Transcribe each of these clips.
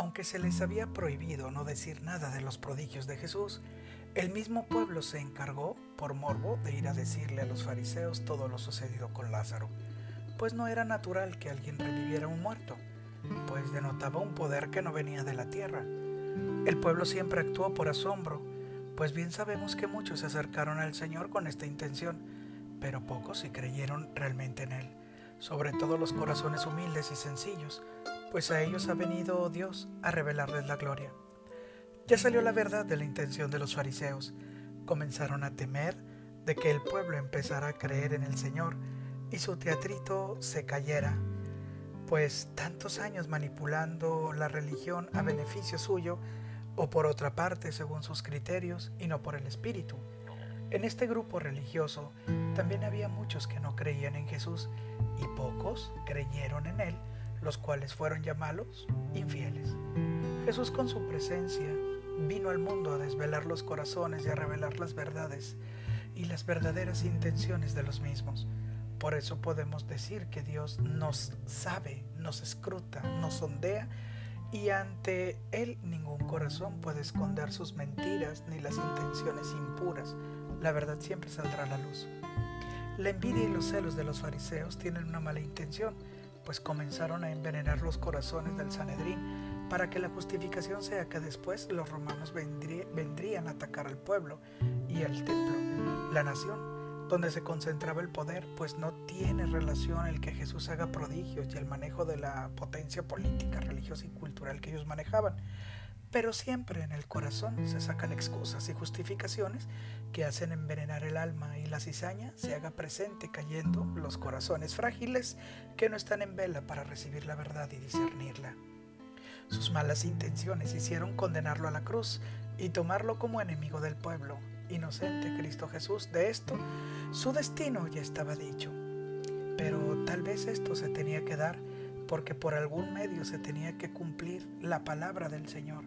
Aunque se les había prohibido no decir nada de los prodigios de Jesús, el mismo pueblo se encargó, por morbo, de ir a decirle a los fariseos todo lo sucedido con Lázaro, pues no era natural que alguien reviviera un muerto, pues denotaba un poder que no venía de la tierra. El pueblo siempre actuó por asombro, pues bien sabemos que muchos se acercaron al Señor con esta intención, pero pocos sí creyeron realmente en Él, sobre todo los corazones humildes y sencillos, pues a ellos ha venido Dios a revelarles la gloria. Ya salió la verdad de la intención de los fariseos. Comenzaron a temer de que el pueblo empezara a creer en el Señor y su teatrito se cayera, pues tantos años manipulando la religión a beneficio suyo, o por otra parte según sus criterios y no por el Espíritu. En este grupo religioso también había muchos que no creían en Jesús y pocos creyeron en Él los cuales fueron llamados infieles. Jesús con su presencia vino al mundo a desvelar los corazones y a revelar las verdades y las verdaderas intenciones de los mismos. Por eso podemos decir que Dios nos sabe, nos escruta, nos sondea y ante Él ningún corazón puede esconder sus mentiras ni las intenciones impuras. La verdad siempre saldrá a la luz. La envidia y los celos de los fariseos tienen una mala intención pues comenzaron a envenenar los corazones del Sanedrín para que la justificación sea que después los romanos vendrían a atacar al pueblo y al templo, la nación, donde se concentraba el poder, pues no tiene relación el que Jesús haga prodigios y el manejo de la potencia política, religiosa y cultural que ellos manejaban. Pero siempre en el corazón se sacan excusas y justificaciones que hacen envenenar el alma y la cizaña se haga presente cayendo los corazones frágiles que no están en vela para recibir la verdad y discernirla. Sus malas intenciones hicieron condenarlo a la cruz y tomarlo como enemigo del pueblo. Inocente Cristo Jesús, de esto su destino ya estaba dicho. Pero tal vez esto se tenía que dar porque por algún medio se tenía que cumplir la palabra del Señor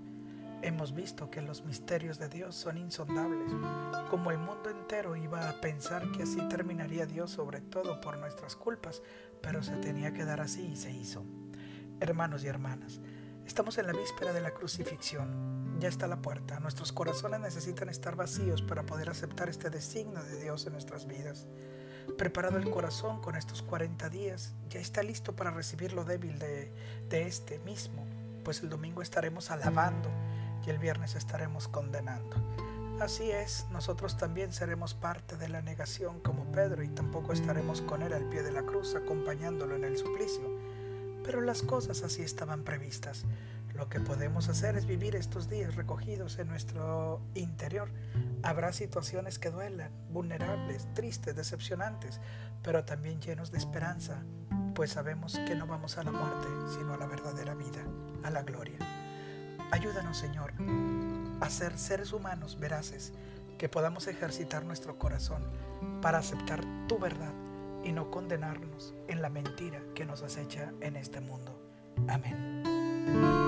Hemos visto que los misterios de Dios son insondables, como el mundo entero iba a pensar que así terminaría Dios sobre todo por nuestras culpas, pero se tenía que dar así y se hizo. Hermanos y hermanas, estamos en la víspera de la crucifixión. Ya está la puerta. Nuestros corazones necesitan estar vacíos para poder aceptar este designio de Dios en nuestras vidas. Preparado el corazón con estos 40 días, ya está listo para recibir lo débil de, de este mismo, pues el domingo estaremos alabando y el viernes estaremos condenando. Así es, nosotros también seremos parte de la negación como Pedro y tampoco estaremos con él al pie de la cruz acompañándolo en el suplicio. Pero las cosas así estaban previstas. Lo que podemos hacer es vivir estos días recogidos en nuestro interior. Habrá situaciones que duelan, vulnerables, tristes, decepcionantes, pero también llenos de esperanza, pues sabemos que no vamos a la muerte, sino a la verdadera vida, a la gloria. Ayúdanos, Señor, a ser seres humanos veraces, que podamos ejercitar nuestro corazón para aceptar tu verdad y no condenarnos en la mentira que nos acecha en este mundo. Amén.